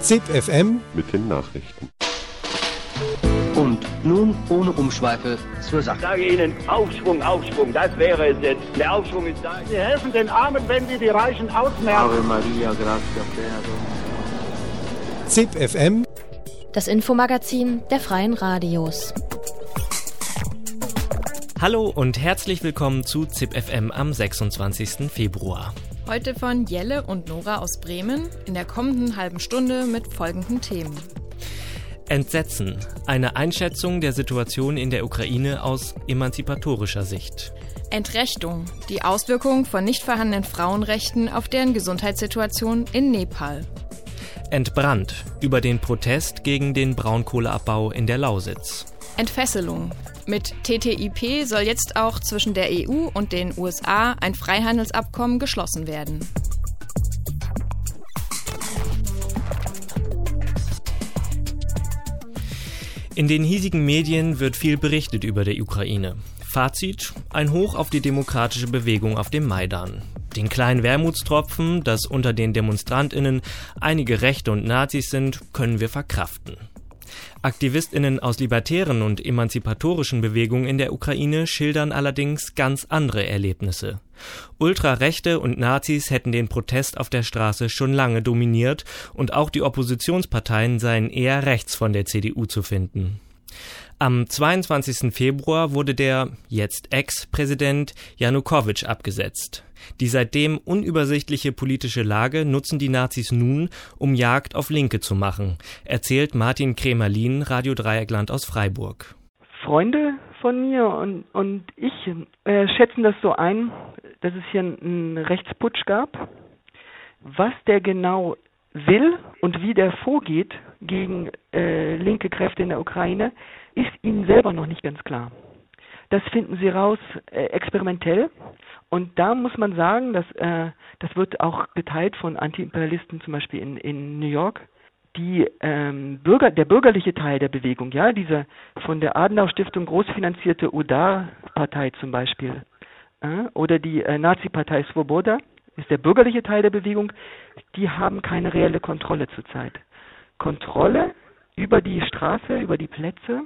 ZIP FM mit den Nachrichten. Und nun ohne Umschweife zur Sache. Ich sage Ihnen, Aufschwung, Aufschwung, das wäre es jetzt. Der Aufschwung ist da. Sie helfen den Armen, wenn Sie die Reichen ausmerzen. Ave Maria, gratia plena ZIP FM Das Infomagazin der Freien Radios. Hallo und herzlich willkommen zu ZIP FM am 26. Februar. Heute von Jelle und Nora aus Bremen in der kommenden halben Stunde mit folgenden Themen. Entsetzen. Eine Einschätzung der Situation in der Ukraine aus emanzipatorischer Sicht. Entrechtung. Die Auswirkung von nicht vorhandenen Frauenrechten auf deren Gesundheitssituation in Nepal. Entbrannt. Über den Protest gegen den Braunkohleabbau in der Lausitz. Entfesselung. Mit TTIP soll jetzt auch zwischen der EU und den USA ein Freihandelsabkommen geschlossen werden. In den hiesigen Medien wird viel berichtet über der Ukraine. Fazit: Ein Hoch auf die demokratische Bewegung auf dem Maidan. Den kleinen Wermutstropfen, dass unter den Demonstrantinnen einige Rechte und Nazis sind, können wir verkraften. Aktivistinnen aus libertären und emanzipatorischen Bewegungen in der Ukraine schildern allerdings ganz andere Erlebnisse. Ultrarechte und Nazis hätten den Protest auf der Straße schon lange dominiert und auch die Oppositionsparteien seien eher rechts von der CDU zu finden. Am 22. Februar wurde der jetzt Ex-Präsident Janukowitsch abgesetzt. Die seitdem unübersichtliche politische Lage nutzen die Nazis nun, um Jagd auf Linke zu machen, erzählt Martin Kremerlin, Radio Dreieckland aus Freiburg. Freunde von mir und, und ich äh, schätzen das so ein, dass es hier einen Rechtsputsch gab. Was der genau will und wie der vorgeht gegen äh, linke Kräfte in der Ukraine, ist ihnen selber noch nicht ganz klar. Das finden sie raus äh, experimentell und da muss man sagen, dass äh, das wird auch geteilt von Antiimperialisten zum Beispiel in, in New York. Die ähm, Bürger, der bürgerliche Teil der Bewegung, ja, diese von der Adenauer Stiftung großfinanzierte UDAR-Partei zum Beispiel, äh, oder die äh, Nazi-Partei Svoboda, ist der bürgerliche Teil der Bewegung, die haben keine reelle Kontrolle zurzeit. Kontrolle über die Straße, über die Plätze,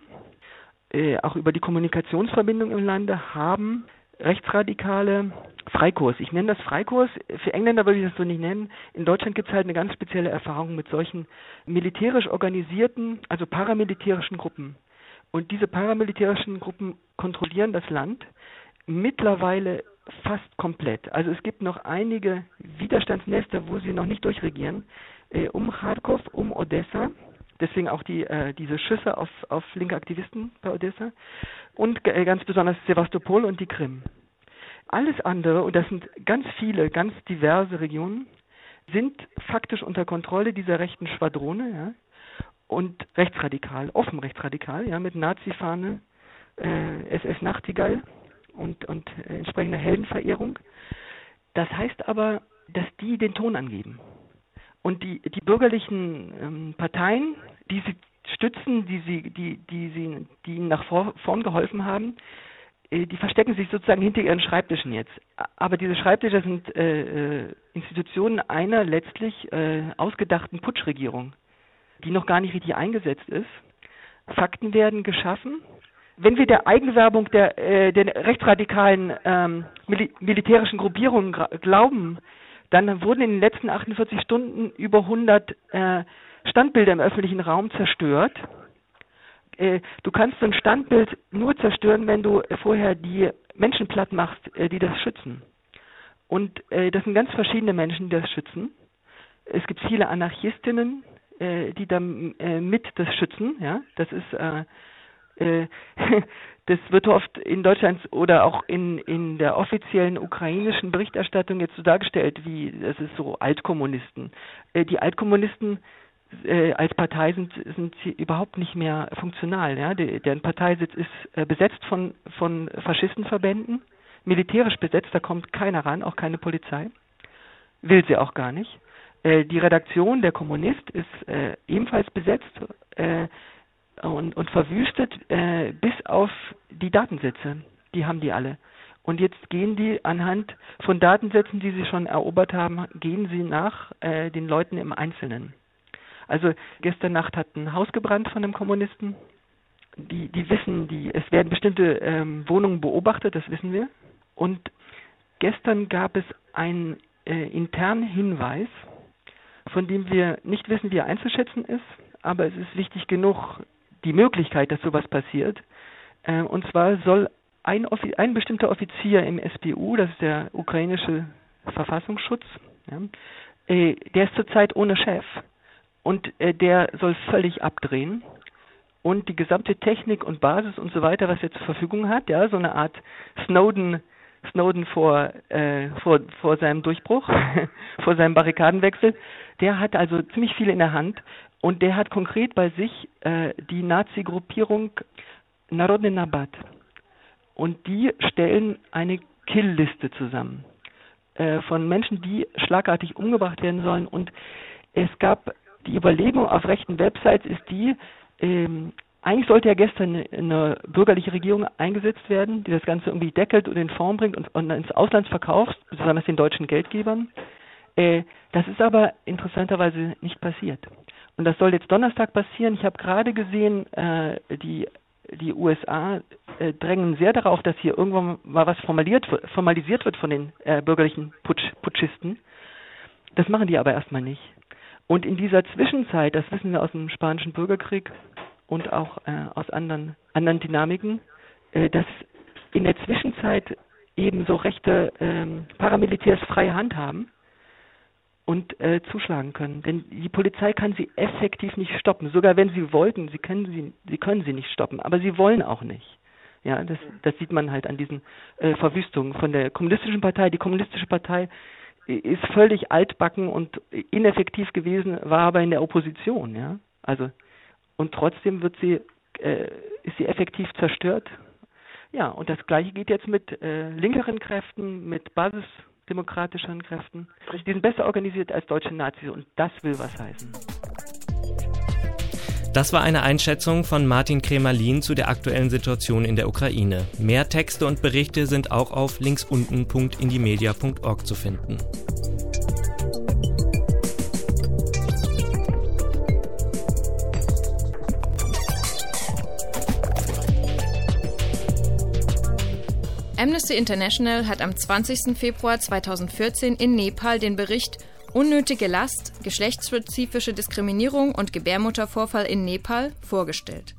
äh, auch über die Kommunikationsverbindung im Lande haben rechtsradikale Freikurs. Ich nenne das Freikurs. Für Engländer würde ich das so nicht nennen. In Deutschland gibt es halt eine ganz spezielle Erfahrung mit solchen militärisch organisierten, also paramilitärischen Gruppen. Und diese paramilitärischen Gruppen kontrollieren das Land mittlerweile fast komplett. Also es gibt noch einige Widerstandsnester, wo sie noch nicht durchregieren, äh, um Kharkov, um Odessa. Deswegen auch die, äh, diese Schüsse auf, auf linke Aktivisten bei Odessa und äh, ganz besonders Sevastopol und die Krim. Alles andere, und das sind ganz viele, ganz diverse Regionen, sind faktisch unter Kontrolle dieser rechten Schwadrone ja, und rechtsradikal, offen rechtsradikal, ja, mit Nazi-Fahne, äh, SS Nachtigall und, und äh, entsprechender Heldenverehrung. Das heißt aber, dass die den Ton angeben. Und die, die bürgerlichen ähm, Parteien, die sie stützen, die sie, die, die sie, die ihnen nach vor, vorn geholfen haben, äh, die verstecken sich sozusagen hinter ihren Schreibtischen jetzt. Aber diese Schreibtische sind äh, äh, Institutionen einer letztlich äh, ausgedachten Putschregierung, die noch gar nicht richtig eingesetzt ist. Fakten werden geschaffen. Wenn wir der Eigenwerbung der, äh, der rechtsradikalen ähm, mil militärischen Gruppierungen glauben, dann wurden in den letzten 48 Stunden über 100 äh, Standbilder im öffentlichen Raum zerstört. Äh, du kannst so ein Standbild nur zerstören, wenn du vorher die Menschen platt machst, äh, die das schützen. Und äh, das sind ganz verschiedene Menschen, die das schützen. Es gibt viele Anarchistinnen, äh, die dann äh, mit das schützen. Ja, das ist das wird oft in Deutschland oder auch in, in der offiziellen ukrainischen Berichterstattung jetzt so dargestellt, wie es ist so Altkommunisten. Äh, die Altkommunisten äh, als Partei sind, sind sie überhaupt nicht mehr funktional. Ja? Deren Parteisitz ist äh, besetzt von, von Faschistenverbänden, militärisch besetzt, da kommt keiner ran, auch keine Polizei. Will sie auch gar nicht. Die Redaktion, der Kommunist, ist ebenfalls besetzt. Und, und verwüstet äh, bis auf die Datensätze. Die haben die alle. Und jetzt gehen die anhand von Datensätzen, die sie schon erobert haben, gehen sie nach äh, den Leuten im Einzelnen. Also gestern Nacht hat ein Haus gebrannt von einem Kommunisten. Die, die wissen, die, es werden bestimmte ähm, Wohnungen beobachtet, das wissen wir. Und gestern gab es einen äh, internen Hinweis, von dem wir nicht wissen, wie er einzuschätzen ist, aber es ist wichtig genug, die Möglichkeit, dass sowas passiert. Äh, und zwar soll ein, ein, bestimmter Offizier im SBU, das ist der ukrainische Verfassungsschutz, ja, äh, der ist zurzeit ohne Chef. Und äh, der soll völlig abdrehen. Und die gesamte Technik und Basis und so weiter, was er zur Verfügung hat, ja, so eine Art Snowden Snowden vor, äh, vor, vor seinem Durchbruch, vor seinem Barrikadenwechsel, der hat also ziemlich viel in der Hand und der hat konkret bei sich äh, die Nazi-Gruppierung Narodny Nabat. Und die stellen eine Killliste zusammen äh, von Menschen, die schlagartig umgebracht werden sollen. Und es gab die Überlegung auf rechten Websites ist die, ähm, eigentlich sollte ja gestern eine bürgerliche Regierung eingesetzt werden, die das Ganze irgendwie deckelt und in Form bringt und, und ins Ausland verkauft, besonders den deutschen Geldgebern. Äh, das ist aber interessanterweise nicht passiert. Und das soll jetzt Donnerstag passieren. Ich habe gerade gesehen, äh, die, die USA äh, drängen sehr darauf, dass hier irgendwann mal was formalisiert, formalisiert wird von den äh, bürgerlichen Putsch, Putschisten. Das machen die aber erstmal nicht. Und in dieser Zwischenzeit, das wissen wir aus dem spanischen Bürgerkrieg, und auch äh, aus anderen, anderen Dynamiken, äh, dass in der Zwischenzeit eben so rechte ähm, Paramilitärs freie Hand haben und äh, zuschlagen können. Denn die Polizei kann sie effektiv nicht stoppen. Sogar wenn sie wollten, sie können sie, sie können sie nicht stoppen, aber sie wollen auch nicht. Ja, das, das sieht man halt an diesen äh, Verwüstungen von der kommunistischen Partei. Die kommunistische Partei ist völlig altbacken und ineffektiv gewesen, war aber in der Opposition. Ja, also und trotzdem wird sie, äh, ist sie effektiv zerstört. Ja, und das Gleiche geht jetzt mit äh, linkeren Kräften, mit basisdemokratischen Kräften. Die sind besser organisiert als deutsche Nazis und das will was heißen. Das war eine Einschätzung von Martin Kremerlin zu der aktuellen Situation in der Ukraine. Mehr Texte und Berichte sind auch auf linksunten.indimedia.org zu finden. Amnesty International hat am 20. Februar 2014 in Nepal den Bericht Unnötige Last, geschlechtsspezifische Diskriminierung und Gebärmuttervorfall in Nepal vorgestellt.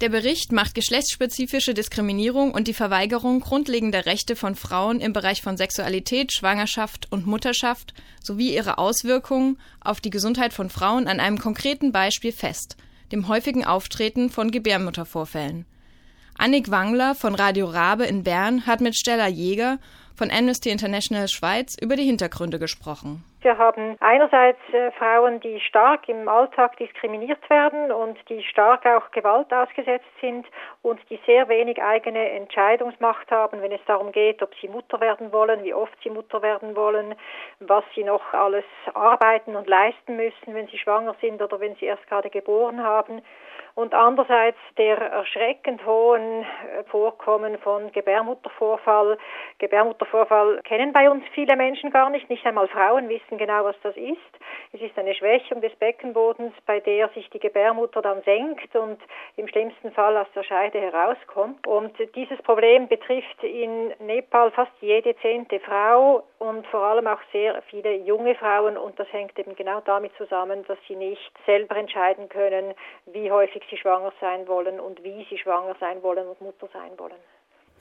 Der Bericht macht geschlechtsspezifische Diskriminierung und die Verweigerung grundlegender Rechte von Frauen im Bereich von Sexualität, Schwangerschaft und Mutterschaft sowie ihre Auswirkungen auf die Gesundheit von Frauen an einem konkreten Beispiel fest, dem häufigen Auftreten von Gebärmuttervorfällen. Annik Wangler von Radio Rabe in Bern hat mit Stella Jäger von Amnesty International Schweiz über die Hintergründe gesprochen. Wir haben einerseits äh, Frauen, die stark im Alltag diskriminiert werden und die stark auch Gewalt ausgesetzt sind und die sehr wenig eigene Entscheidungsmacht haben, wenn es darum geht, ob sie Mutter werden wollen, wie oft sie Mutter werden wollen, was sie noch alles arbeiten und leisten müssen, wenn sie schwanger sind oder wenn sie erst gerade geboren haben und andererseits der erschreckend hohen äh, Vorkommen von Gebärmuttervorfall. Gebärmuttervorfall kennen bei uns viele Menschen gar nicht, nicht einmal Frauen wissen genau, was das ist. Es ist eine Schwächung des Beckenbodens, bei der sich die Gebärmutter dann senkt und im schlimmsten Fall aus der Scheide herauskommt. Und dieses Problem betrifft in Nepal fast jede zehnte Frau und vor allem auch sehr viele junge Frauen und das hängt eben genau damit zusammen, dass sie nicht selber entscheiden können, wie häufig sie schwanger sein wollen und wie sie schwanger sein wollen und Mutter sein wollen.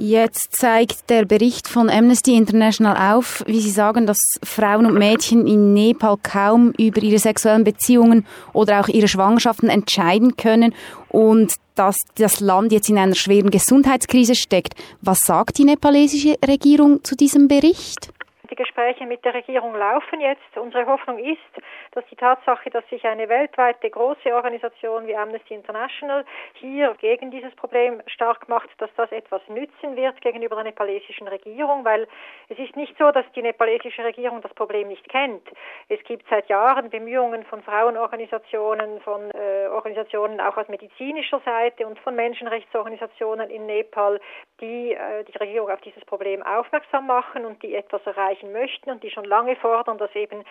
Jetzt zeigt der Bericht von Amnesty International auf, wie Sie sagen, dass Frauen und Mädchen in Nepal kaum über ihre sexuellen Beziehungen oder auch ihre Schwangerschaften entscheiden können und dass das Land jetzt in einer schweren Gesundheitskrise steckt. Was sagt die nepalesische Regierung zu diesem Bericht? Die Gespräche mit der Regierung laufen jetzt. Unsere Hoffnung ist, dass die Tatsache, dass sich eine weltweite große Organisation wie Amnesty International hier gegen dieses Problem stark macht, dass das etwas nützen wird gegenüber der nepalesischen Regierung, weil es ist nicht so, dass die nepalesische Regierung das Problem nicht kennt. Es gibt seit Jahren Bemühungen von Frauenorganisationen, von äh, Organisationen auch aus medizinischer Seite und von Menschenrechtsorganisationen in Nepal, die äh, die Regierung auf dieses Problem aufmerksam machen und die etwas erreichen möchten und die schon lange fordern, dass eben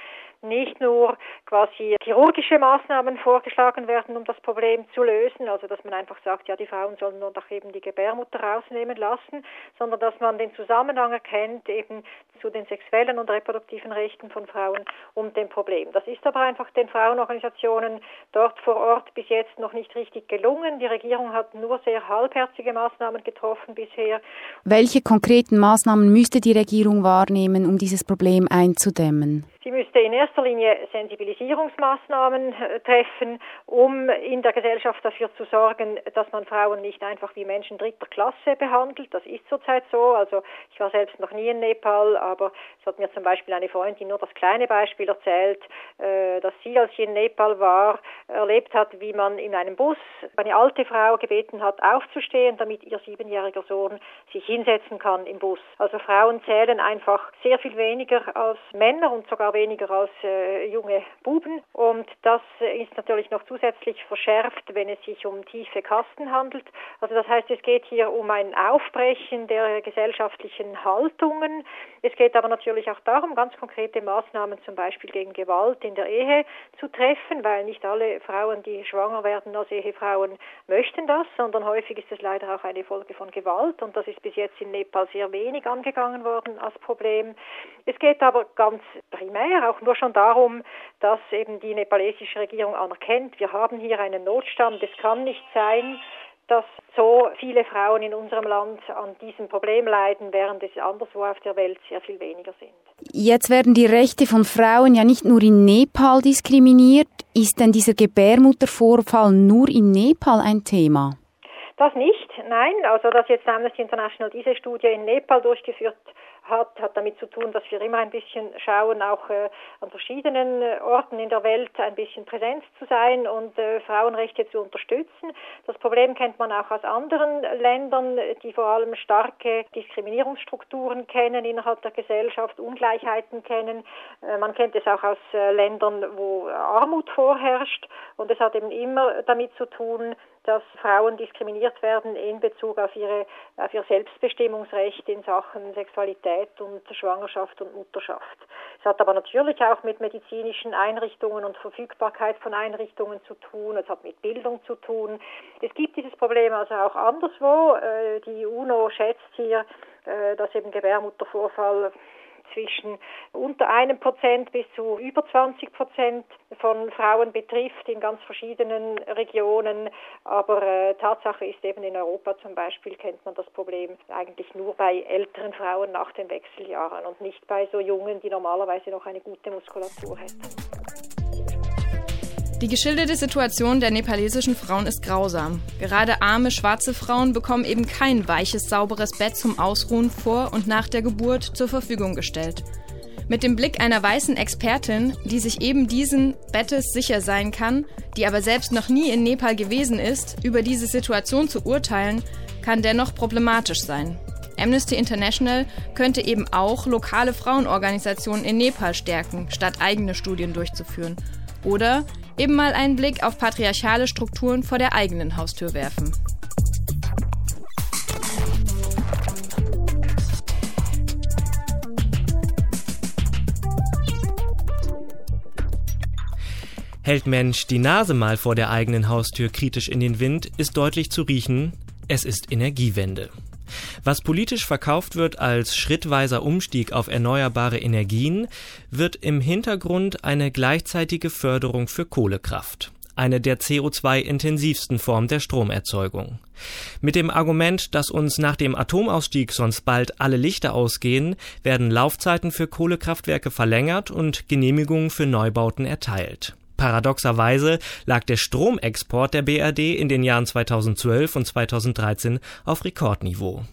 nicht nur quasi chirurgische Maßnahmen vorgeschlagen werden, um das Problem zu lösen, also dass man einfach sagt, ja, die Frauen sollen nur noch eben die Gebärmutter rausnehmen lassen, sondern dass man den Zusammenhang erkennt eben zu den sexuellen und reproduktiven Rechten von Frauen und dem Problem. Das ist aber einfach den Frauenorganisationen dort vor Ort bis jetzt noch nicht richtig gelungen. Die Regierung hat nur sehr halbherzige Maßnahmen getroffen bisher. Welche konkreten Maßnahmen müsste die Regierung wahrnehmen, um dieses Problem einzudämmen? Sie müsste in erster Linie Sensibilisierungsmaßnahmen äh, treffen, um in der Gesellschaft dafür zu sorgen, dass man Frauen nicht einfach wie Menschen dritter Klasse behandelt. Das ist zurzeit so. Also ich war selbst noch nie in Nepal, aber es hat mir zum Beispiel eine Freundin nur das kleine Beispiel erzählt, äh, dass sie, als sie in Nepal war, erlebt hat, wie man in einem Bus eine alte Frau gebeten hat, aufzustehen, damit ihr siebenjähriger Sohn sich hinsetzen kann im Bus. Also Frauen zählen einfach sehr viel weniger als Männer und sogar weniger als äh, junge Buben. Und das ist natürlich noch zusätzlich verschärft, wenn es sich um tiefe Kasten handelt. Also das heißt, es geht hier um ein Aufbrechen der gesellschaftlichen Haltungen. Es geht aber natürlich auch darum, ganz konkrete Maßnahmen zum Beispiel gegen Gewalt in der Ehe zu treffen, weil nicht alle Frauen, die schwanger werden als Ehefrauen, möchten das, sondern häufig ist es leider auch eine Folge von Gewalt und das ist bis jetzt in Nepal sehr wenig angegangen worden als Problem. Es geht aber ganz primär Daher auch nur schon darum, dass eben die nepalesische Regierung anerkennt, wir haben hier einen Notstand. Es kann nicht sein, dass so viele Frauen in unserem Land an diesem Problem leiden, während es anderswo auf der Welt sehr viel weniger sind. Jetzt werden die Rechte von Frauen ja nicht nur in Nepal diskriminiert. Ist denn dieser Gebärmuttervorfall nur in Nepal ein Thema? Das nicht, nein. Also dass jetzt Amnesty International diese Studie in Nepal durchgeführt hat, hat damit zu tun, dass wir immer ein bisschen schauen, auch äh, an verschiedenen äh, Orten in der Welt ein bisschen präsent zu sein und äh, Frauenrechte zu unterstützen. Das Problem kennt man auch aus anderen Ländern, die vor allem starke Diskriminierungsstrukturen kennen innerhalb der Gesellschaft, Ungleichheiten kennen. Äh, man kennt es auch aus äh, Ländern, wo Armut vorherrscht und es hat eben immer damit zu tun, dass Frauen diskriminiert werden in Bezug auf, ihre, auf ihr Selbstbestimmungsrecht in Sachen Sexualität und Schwangerschaft und Mutterschaft. Es hat aber natürlich auch mit medizinischen Einrichtungen und Verfügbarkeit von Einrichtungen zu tun. Es hat mit Bildung zu tun. Es gibt dieses Problem also auch anderswo. Äh, die UNO schätzt hier, äh, dass eben Gebärmuttervorfall zwischen unter einem Prozent bis zu über 20 Prozent von Frauen betrifft in ganz verschiedenen Regionen. Aber äh, Tatsache ist eben in Europa zum Beispiel kennt man das Problem eigentlich nur bei älteren Frauen nach den Wechseljahren und nicht bei so jungen, die normalerweise noch eine gute Muskulatur hätten. Die geschilderte Situation der nepalesischen Frauen ist grausam. Gerade arme schwarze Frauen bekommen eben kein weiches, sauberes Bett zum Ausruhen vor und nach der Geburt zur Verfügung gestellt. Mit dem Blick einer weißen Expertin, die sich eben diesen Bettes sicher sein kann, die aber selbst noch nie in Nepal gewesen ist, über diese Situation zu urteilen, kann dennoch problematisch sein. Amnesty International könnte eben auch lokale Frauenorganisationen in Nepal stärken, statt eigene Studien durchzuführen. Oder eben mal einen Blick auf patriarchale Strukturen vor der eigenen Haustür werfen. Hält Mensch die Nase mal vor der eigenen Haustür kritisch in den Wind, ist deutlich zu riechen, es ist Energiewende. Was politisch verkauft wird als schrittweiser Umstieg auf erneuerbare Energien, wird im Hintergrund eine gleichzeitige Förderung für Kohlekraft eine der CO2-intensivsten Formen der Stromerzeugung. Mit dem Argument, dass uns nach dem Atomausstieg sonst bald alle Lichter ausgehen, werden Laufzeiten für Kohlekraftwerke verlängert und Genehmigungen für Neubauten erteilt. Paradoxerweise lag der Stromexport der BRD in den Jahren 2012 und 2013 auf Rekordniveau.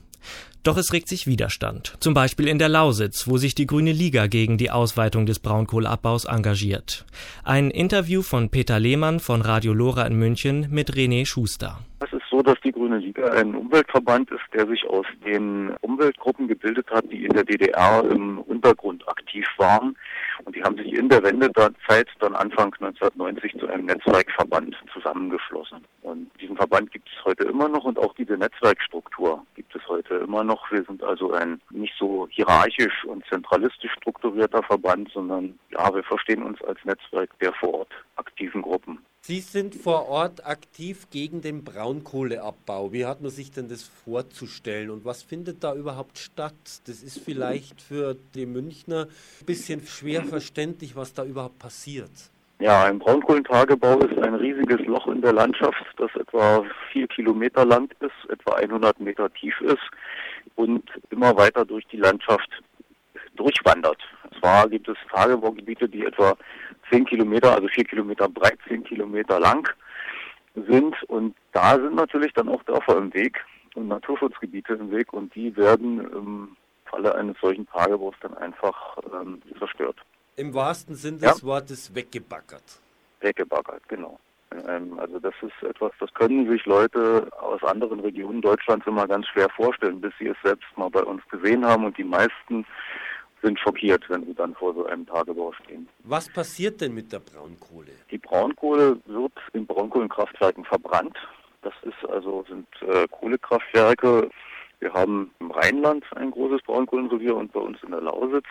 Doch es regt sich Widerstand. Zum Beispiel in der Lausitz, wo sich die Grüne Liga gegen die Ausweitung des Braunkohleabbaus engagiert. Ein Interview von Peter Lehmann von Radio Lora in München mit René Schuster. Es ist so, dass die Grüne Liga ein Umweltverband ist, der sich aus den Umweltgruppen gebildet hat, die in der DDR im Untergrund aktiv waren. Und die haben sich in der Wendezeit dann Anfang 1990 zu einem Netzwerkverband zusammengeschlossen. Und diesen Verband gibt es heute immer noch und auch diese Netzwerkstruktur gibt es heute immer noch. Wir sind also ein nicht so hierarchisch und zentralistisch strukturierter Verband, sondern ja, wir verstehen uns als Netzwerk der vor Ort aktiven Gruppen. Sie sind vor Ort aktiv gegen den Braunkohleabbau. Wie hat man sich denn das vorzustellen und was findet da überhaupt statt? Das ist vielleicht für die Münchner ein bisschen schwer verständlich, was da überhaupt passiert. Ja, ein Braunkohlentagebau ist ein riesiges Loch in der Landschaft, das etwa vier Kilometer lang ist, etwa 100 Meter tief ist und immer weiter durch die Landschaft durchwandert. Zwar gibt es Tagebaugebiete, die etwa zehn Kilometer, also vier Kilometer breit, zehn Kilometer lang sind. Und da sind natürlich dann auch Dörfer im Weg und Naturschutzgebiete im Weg und die werden im Falle eines solchen Tagebaus dann einfach ähm, zerstört. Im wahrsten Sinne des ja? Wortes weggebaggert. Weggebaggert, genau. Ähm, also das ist etwas, das können sich Leute aus anderen Regionen Deutschlands immer ganz schwer vorstellen, bis sie es selbst mal bei uns gesehen haben und die meisten sind schockiert, wenn sie dann vor so einem Tagebau stehen. Was passiert denn mit der Braunkohle? Die Braunkohle wird in Braunkohlenkraftwerken verbrannt. Das ist also sind äh, Kohlekraftwerke. Wir haben im Rheinland ein großes Braunkohlenrevier und bei uns in der Lausitz.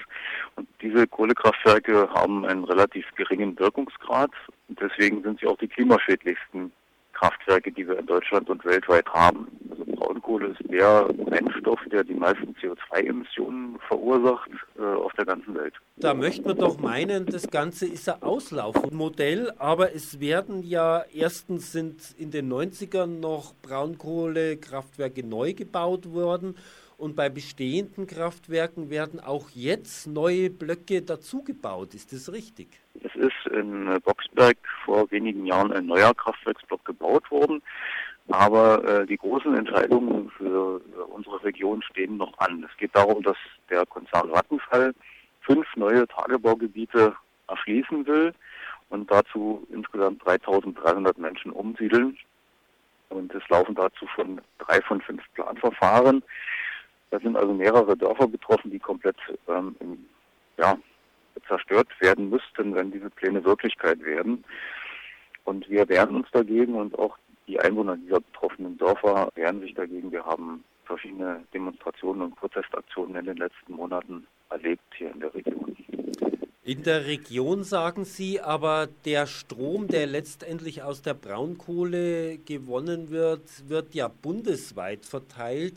Und diese Kohlekraftwerke haben einen relativ geringen Wirkungsgrad. Und deswegen sind sie auch die klimaschädlichsten Kraftwerke, die wir in Deutschland und weltweit haben. Also Braunkohle ist der Brennstoff, der die meisten CO2-Emissionen verursacht äh, auf der ganzen Welt. Da möchte man doch meinen, das Ganze ist ein Auslaufmodell, aber es werden ja erstens sind in den 90ern noch Braunkohlekraftwerke neu gebaut worden und bei bestehenden Kraftwerken werden auch jetzt neue Blöcke dazugebaut. Ist das richtig? Es ist in Boxberg vor wenigen Jahren ein neuer Kraftwerksblock gebaut worden. Aber äh, die großen Entscheidungen für unsere Region stehen noch an. Es geht darum, dass der Konzern Vattenfall fünf neue Tagebaugebiete erschließen will und dazu insgesamt 3300 Menschen umsiedeln. Und es laufen dazu schon drei von fünf Planverfahren. Da sind also mehrere Dörfer betroffen, die komplett ähm, ja, zerstört werden müssten, wenn diese Pläne Wirklichkeit werden. Und wir wehren uns dagegen und auch die Einwohner dieser betroffenen Dörfer wehren sich dagegen. Wir haben verschiedene Demonstrationen und Protestaktionen in den letzten Monaten erlebt hier in der Region. In der Region sagen Sie, aber der Strom, der letztendlich aus der Braunkohle gewonnen wird, wird ja bundesweit verteilt.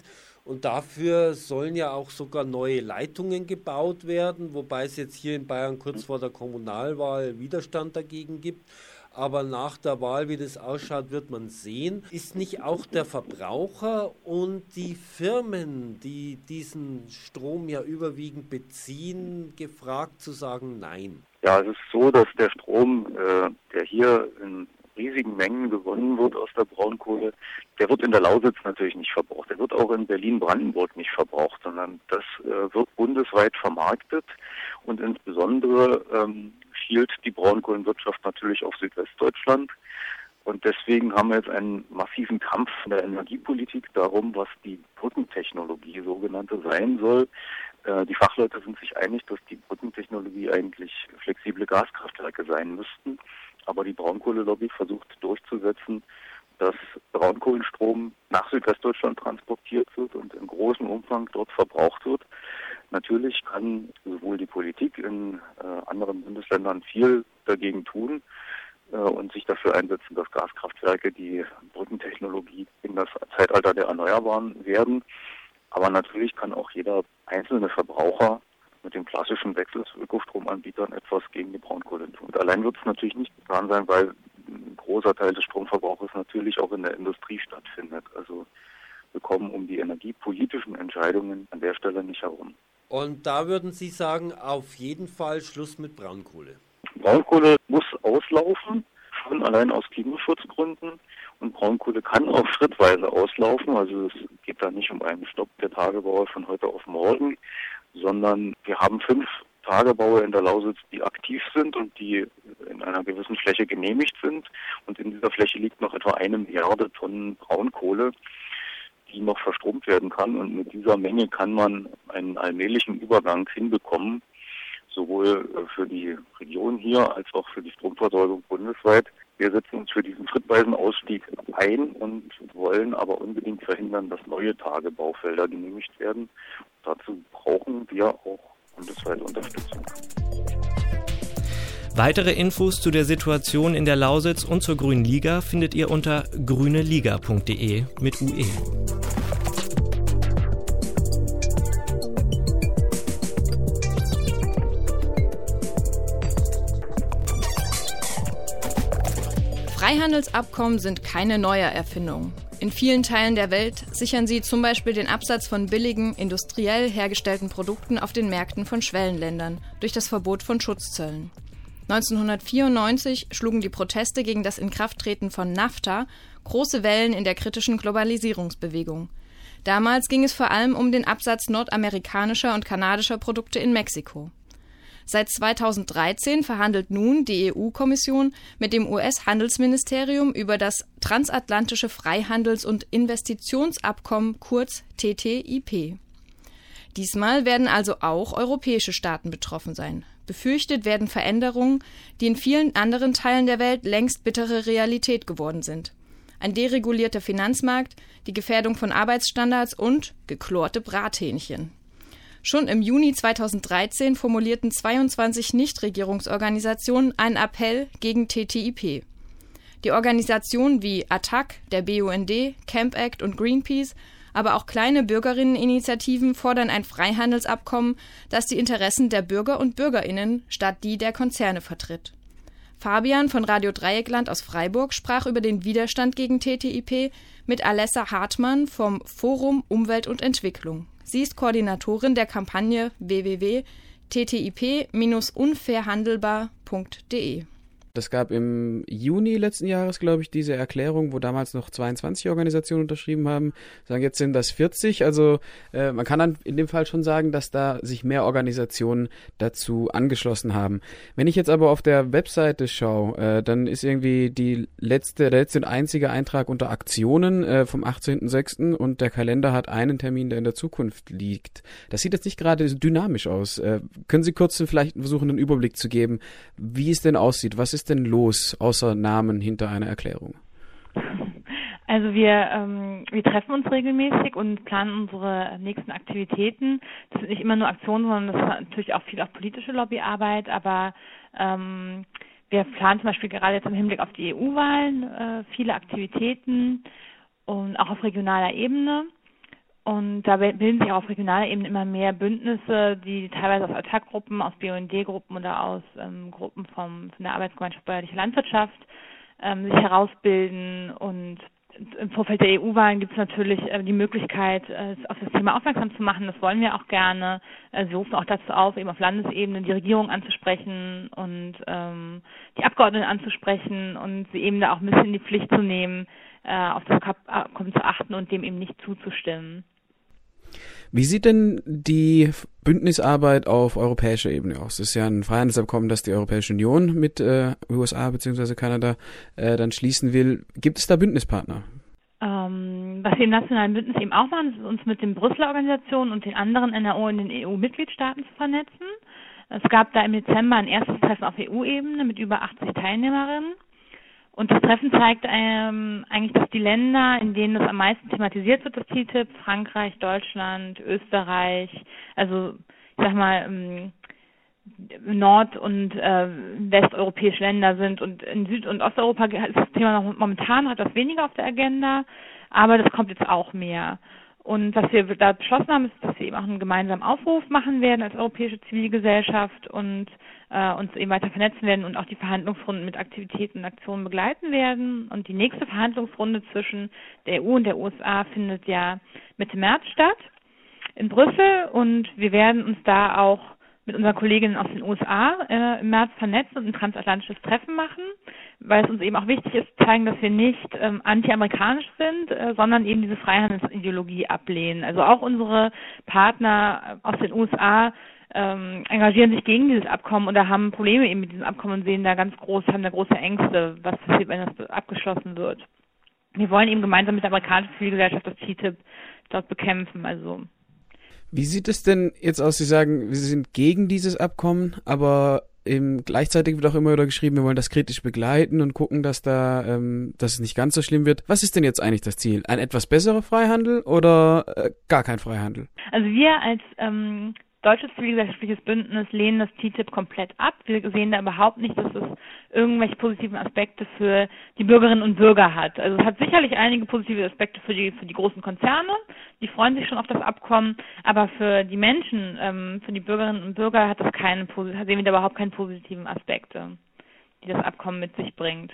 Und dafür sollen ja auch sogar neue Leitungen gebaut werden, wobei es jetzt hier in Bayern kurz vor der Kommunalwahl Widerstand dagegen gibt. Aber nach der Wahl, wie das ausschaut, wird man sehen. Ist nicht auch der Verbraucher und die Firmen, die diesen Strom ja überwiegend beziehen, gefragt zu sagen Nein? Ja, es ist so, dass der Strom, äh, der hier in riesigen Mengen gewonnen wird aus der Braunkohle, der wird in der Lausitz natürlich nicht verbraucht. Der wird auch in Berlin-Brandenburg nicht verbraucht, sondern das äh, wird bundesweit vermarktet und insbesondere ähm, schielt die Braunkohlenwirtschaft natürlich auf Südwestdeutschland. Und deswegen haben wir jetzt einen massiven Kampf in der Energiepolitik darum, was die Brückentechnologie sogenannte sein soll. Äh, die Fachleute sind sich einig, dass die Brückentechnologie eigentlich flexible Gaskraftwerke sein müssten. Aber die Braunkohlelobby versucht durchzusetzen, dass Braunkohlenstrom nach Südwestdeutschland transportiert wird und in großem Umfang dort verbraucht wird. Natürlich kann sowohl die Politik in äh, anderen Bundesländern viel dagegen tun äh, und sich dafür einsetzen, dass Gaskraftwerke die Brückentechnologie in das Zeitalter der Erneuerbaren werden. Aber natürlich kann auch jeder einzelne Verbraucher mit dem klassischen Wechsel zu Ökostromanbietern etwas gegen die Braunkohle tun. Und allein wird es natürlich nicht getan sein, weil ein großer Teil des Stromverbrauchs natürlich auch in der Industrie stattfindet. Also wir kommen um die energiepolitischen Entscheidungen an der Stelle nicht herum. Und da würden Sie sagen, auf jeden Fall Schluss mit Braunkohle. Braunkohle muss auslaufen. schon allein aus Klimaschutzgründen. Und Braunkohle kann auch schrittweise auslaufen. Also es geht da nicht um einen Stopp der Tagebaue von heute auf morgen, sondern wir haben fünf Tagebaue in der Lausitz, die aktiv sind und die in einer gewissen Fläche genehmigt sind. Und in dieser Fläche liegt noch etwa eine Milliarde Tonnen Braunkohle, die noch verstromt werden kann. Und mit dieser Menge kann man einen allmählichen Übergang hinbekommen, sowohl für die Region hier als auch für die Stromversorgung bundesweit. Wir setzen uns für diesen schrittweisen Ausstieg ein und wollen aber unbedingt verhindern, dass neue Tagebaufelder genehmigt werden. Dazu brauchen wir auch bundesweite Unterstützung. Weitere Infos zu der Situation in der Lausitz und zur Grünen Liga findet ihr unter grüneliga.de mit UE. Freihandelsabkommen sind keine neue Erfindung. In vielen Teilen der Welt sichern sie zum Beispiel den Absatz von billigen, industriell hergestellten Produkten auf den Märkten von Schwellenländern durch das Verbot von Schutzzöllen. 1994 schlugen die Proteste gegen das Inkrafttreten von NAFTA große Wellen in der kritischen Globalisierungsbewegung. Damals ging es vor allem um den Absatz nordamerikanischer und kanadischer Produkte in Mexiko. Seit 2013 verhandelt nun die EU-Kommission mit dem US-Handelsministerium über das Transatlantische Freihandels- und Investitionsabkommen kurz TTIP. Diesmal werden also auch europäische Staaten betroffen sein. Befürchtet werden Veränderungen, die in vielen anderen Teilen der Welt längst bittere Realität geworden sind. Ein deregulierter Finanzmarkt, die Gefährdung von Arbeitsstandards und geklorte Brathähnchen. Schon im Juni 2013 formulierten 22 Nichtregierungsorganisationen einen Appell gegen TTIP. Die Organisationen wie ATTAC, der BUND, Camp Act und Greenpeace, aber auch kleine Bürgerinneninitiativen fordern ein Freihandelsabkommen, das die Interessen der Bürger und Bürgerinnen statt die der Konzerne vertritt. Fabian von Radio Dreieckland aus Freiburg sprach über den Widerstand gegen TTIP mit Alessa Hartmann vom Forum Umwelt und Entwicklung. Sie ist Koordinatorin der Kampagne www.ttip-unfairhandelbar.de. Es gab im Juni letzten Jahres, glaube ich, diese Erklärung, wo damals noch 22 Organisationen unterschrieben haben. Sagen jetzt sind das 40. Also äh, man kann dann in dem Fall schon sagen, dass da sich mehr Organisationen dazu angeschlossen haben. Wenn ich jetzt aber auf der Webseite schaue, äh, dann ist irgendwie die letzte, der letzte und einzige Eintrag unter Aktionen äh, vom 18.06. und der Kalender hat einen Termin, der in der Zukunft liegt. Das sieht jetzt nicht gerade dynamisch aus. Äh, können Sie kurz vielleicht versuchen, einen Überblick zu geben, wie es denn aussieht? Was ist denn los, außer Namen hinter einer Erklärung? Also wir, ähm, wir treffen uns regelmäßig und planen unsere nächsten Aktivitäten. Das sind nicht immer nur Aktionen, sondern das ist natürlich auch viel auch politische Lobbyarbeit, aber ähm, wir planen zum Beispiel gerade jetzt im Hinblick auf die EU-Wahlen äh, viele Aktivitäten und auch auf regionaler Ebene. Und da bilden sich auch auf regionaler Ebene immer mehr Bündnisse, die teilweise aus Attackgruppen, aus BUND-Gruppen oder aus ähm, Gruppen vom, von der Arbeitsgemeinschaft Bäuerliche Landwirtschaft ähm, sich herausbilden. Und im Vorfeld der EU-Wahlen gibt es natürlich äh, die Möglichkeit, äh, auf das Thema aufmerksam zu machen. Das wollen wir auch gerne. Äh, wir rufen auch dazu auf, eben auf Landesebene die Regierung anzusprechen und ähm, die Abgeordneten anzusprechen und sie eben da auch ein bisschen in die Pflicht zu nehmen, äh, auf das Abkommen zu achten und dem eben nicht zuzustimmen. Wie sieht denn die Bündnisarbeit auf europäischer Ebene aus? Das ist ja ein Freihandelsabkommen, das die Europäische Union mit äh, USA bzw. Kanada äh, dann schließen will. Gibt es da Bündnispartner? Ähm, was wir im nationalen Bündnis eben auch machen, ist uns mit den Brüsseler Organisationen und den anderen NRO in den EU-Mitgliedstaaten zu vernetzen. Es gab da im Dezember ein erstes Treffen auf EU-Ebene mit über 80 Teilnehmerinnen. Und das Treffen zeigt ähm, eigentlich, dass die Länder, in denen das am meisten thematisiert wird, das TTIP, Frankreich, Deutschland, Österreich, also ich sag mal ähm, nord- und äh, westeuropäische Länder sind. Und in Süd- und Osteuropa ist das Thema noch momentan etwas weniger auf der Agenda, aber das kommt jetzt auch mehr. Und was wir da beschlossen haben, ist, dass wir eben auch einen gemeinsamen Aufruf machen werden als europäische Zivilgesellschaft und äh, uns eben weiter vernetzen werden und auch die Verhandlungsrunden mit Aktivitäten und Aktionen begleiten werden. Und die nächste Verhandlungsrunde zwischen der EU und der USA findet ja Mitte März statt in Brüssel und wir werden uns da auch mit unseren Kolleginnen aus den USA äh, im März vernetzen und ein transatlantisches Treffen machen, weil es uns eben auch wichtig ist, zeigen, dass wir nicht ähm, anti-amerikanisch sind, äh, sondern eben diese Freihandelsideologie ablehnen. Also auch unsere Partner aus den USA ähm, engagieren sich gegen dieses Abkommen oder haben Probleme eben mit diesem Abkommen und sehen da ganz groß, haben da große Ängste, was passiert, wenn das abgeschlossen wird. Wir wollen eben gemeinsam mit der amerikanischen Zivilgesellschaft das TTIP dort bekämpfen. Also wie sieht es denn jetzt aus? Sie sagen, wir sind gegen dieses Abkommen, aber eben gleichzeitig wird auch immer wieder geschrieben, wir wollen das kritisch begleiten und gucken, dass da, ähm, dass es nicht ganz so schlimm wird. Was ist denn jetzt eigentlich das Ziel? Ein etwas besserer Freihandel oder äh, gar kein Freihandel? Also wir als ähm, deutsches zivilgesellschaftliches Bündnis lehnen das TTIP komplett ab. Wir sehen da überhaupt nicht, dass es irgendwelche positiven Aspekte für die Bürgerinnen und Bürger hat. Also es hat sicherlich einige positive Aspekte für die für die großen Konzerne, die freuen sich schon auf das Abkommen, aber für die Menschen, ähm, für die Bürgerinnen und Bürger hat das keine sehen wir da überhaupt keine positiven Aspekte, die das Abkommen mit sich bringt.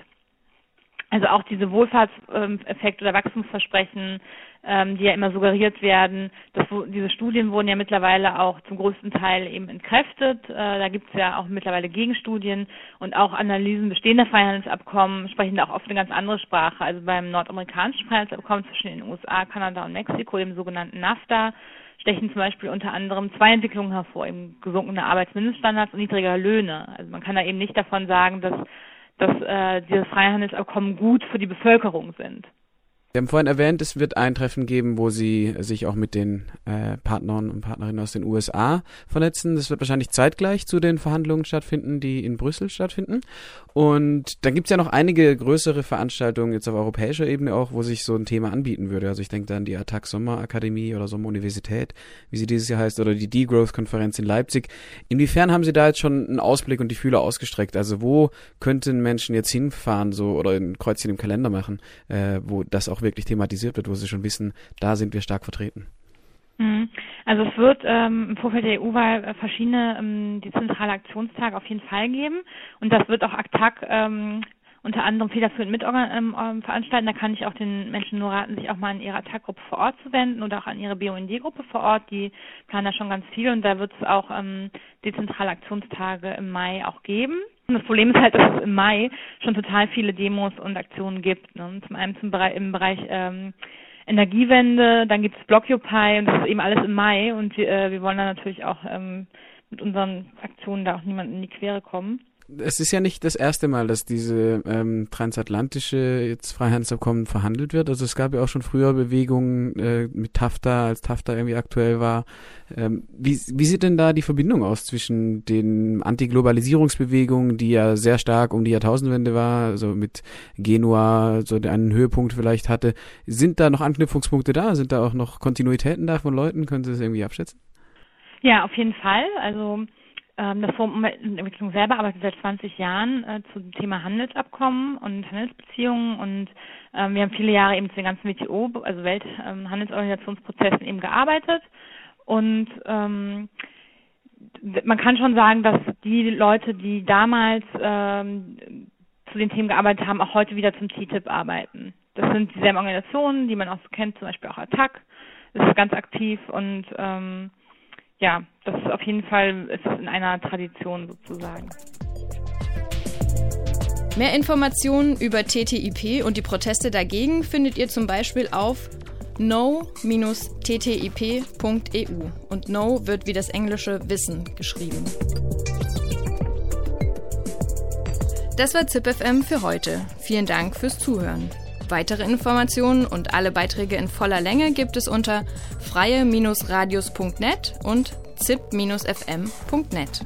Also auch diese Wohlfahrtseffekte oder Wachstumsversprechen, ähm, die ja immer suggeriert werden, dass, diese Studien wurden ja mittlerweile auch zum größten Teil eben entkräftet. Äh, da gibt es ja auch mittlerweile Gegenstudien und auch Analysen bestehender Freihandelsabkommen sprechen da auch oft eine ganz andere Sprache. Also beim nordamerikanischen Freihandelsabkommen zwischen den USA, Kanada und Mexiko, dem sogenannten NAFTA, stechen zum Beispiel unter anderem zwei Entwicklungen hervor, eben gesunkene Arbeitsmindeststandards und niedrigere Löhne. Also man kann da eben nicht davon sagen, dass dass äh, diese Freihandelsabkommen gut für die Bevölkerung sind. Sie haben vorhin erwähnt, es wird ein Treffen geben, wo Sie sich auch mit den äh, Partnern und Partnerinnen aus den USA vernetzen. Das wird wahrscheinlich zeitgleich zu den Verhandlungen stattfinden, die in Brüssel stattfinden. Und dann gibt es ja noch einige größere Veranstaltungen jetzt auf europäischer Ebene auch, wo sich so ein Thema anbieten würde. Also ich denke da an die Attac Sommerakademie oder Sommeruniversität, wie sie dieses Jahr heißt, oder die Degrowth-Konferenz in Leipzig. Inwiefern haben Sie da jetzt schon einen Ausblick und die Fühler ausgestreckt? Also wo könnten Menschen jetzt hinfahren so oder ein Kreuzchen im Kalender machen, äh, wo das auch wirklich thematisiert wird, wo sie schon wissen, da sind wir stark vertreten? Mhm. Also es wird ähm, im Vorfeld der EU-Wahl verschiedene ähm, dezentrale Aktionstage auf jeden Fall geben und das wird auch ACTAC ähm, unter anderem federführend mit ähm, ähm, veranstalten. Da kann ich auch den Menschen nur raten, sich auch mal an ihre Attack-Gruppe vor Ort zu wenden oder auch an ihre BUND-Gruppe vor Ort. Die planen da schon ganz viel und da wird es auch ähm, dezentrale Aktionstage im Mai auch geben. Und das Problem ist halt, dass es im Mai schon total viele Demos und Aktionen gibt. Ne? Zum einen zum Bereich, im Bereich ähm, Energiewende, dann gibt es Blockupy und das ist eben alles im Mai und wir, äh, wir wollen dann natürlich auch ähm, mit unseren Aktionen da auch niemanden in die Quere kommen es ist ja nicht das erste Mal, dass diese ähm, transatlantische jetzt Freihandelsabkommen verhandelt wird. Also es gab ja auch schon früher Bewegungen äh, mit TAFTA, als TAFTA irgendwie aktuell war. Ähm, wie, wie sieht denn da die Verbindung aus zwischen den Antiglobalisierungsbewegungen, die ja sehr stark um die Jahrtausendwende war, also mit Genua so einen Höhepunkt vielleicht hatte. Sind da noch Anknüpfungspunkte da? Sind da auch noch Kontinuitäten da von Leuten? Können Sie das irgendwie abschätzen? Ja, auf jeden Fall. Also das Forum Umweltentwicklung selber arbeitet seit 20 Jahren äh, zum Thema Handelsabkommen und Handelsbeziehungen und ähm, wir haben viele Jahre eben zu den ganzen WTO, also Welthandelsorganisationsprozessen ähm, eben gearbeitet und ähm, man kann schon sagen, dass die Leute, die damals ähm, zu den Themen gearbeitet haben, auch heute wieder zum TTIP arbeiten. Das sind dieselben Organisationen, die man auch so kennt, zum Beispiel auch Attac, das ist ganz aktiv und ähm, ja, das ist auf jeden Fall ist in einer Tradition sozusagen. Mehr Informationen über TTIP und die Proteste dagegen findet ihr zum Beispiel auf no-ttip.eu und no wird wie das englische Wissen geschrieben. Das war ZipFM für heute. Vielen Dank fürs Zuhören. Weitere Informationen und alle Beiträge in voller Länge gibt es unter freie-radios.net und zip-fm.net.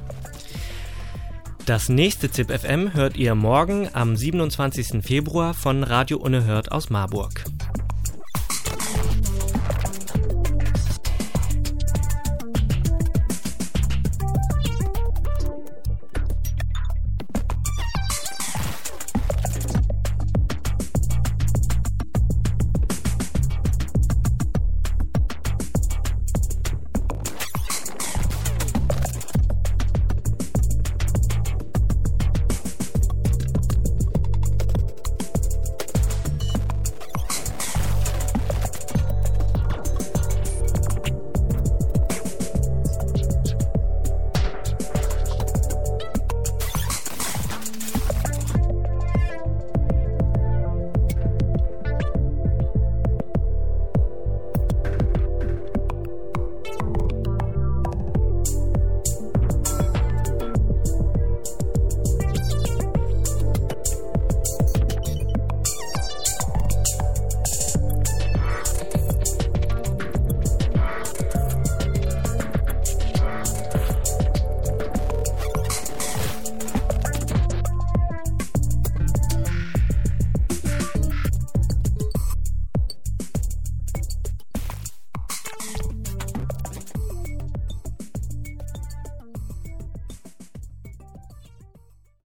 Das nächste ZipFM hört ihr morgen am 27. Februar von Radio Unerhört aus Marburg.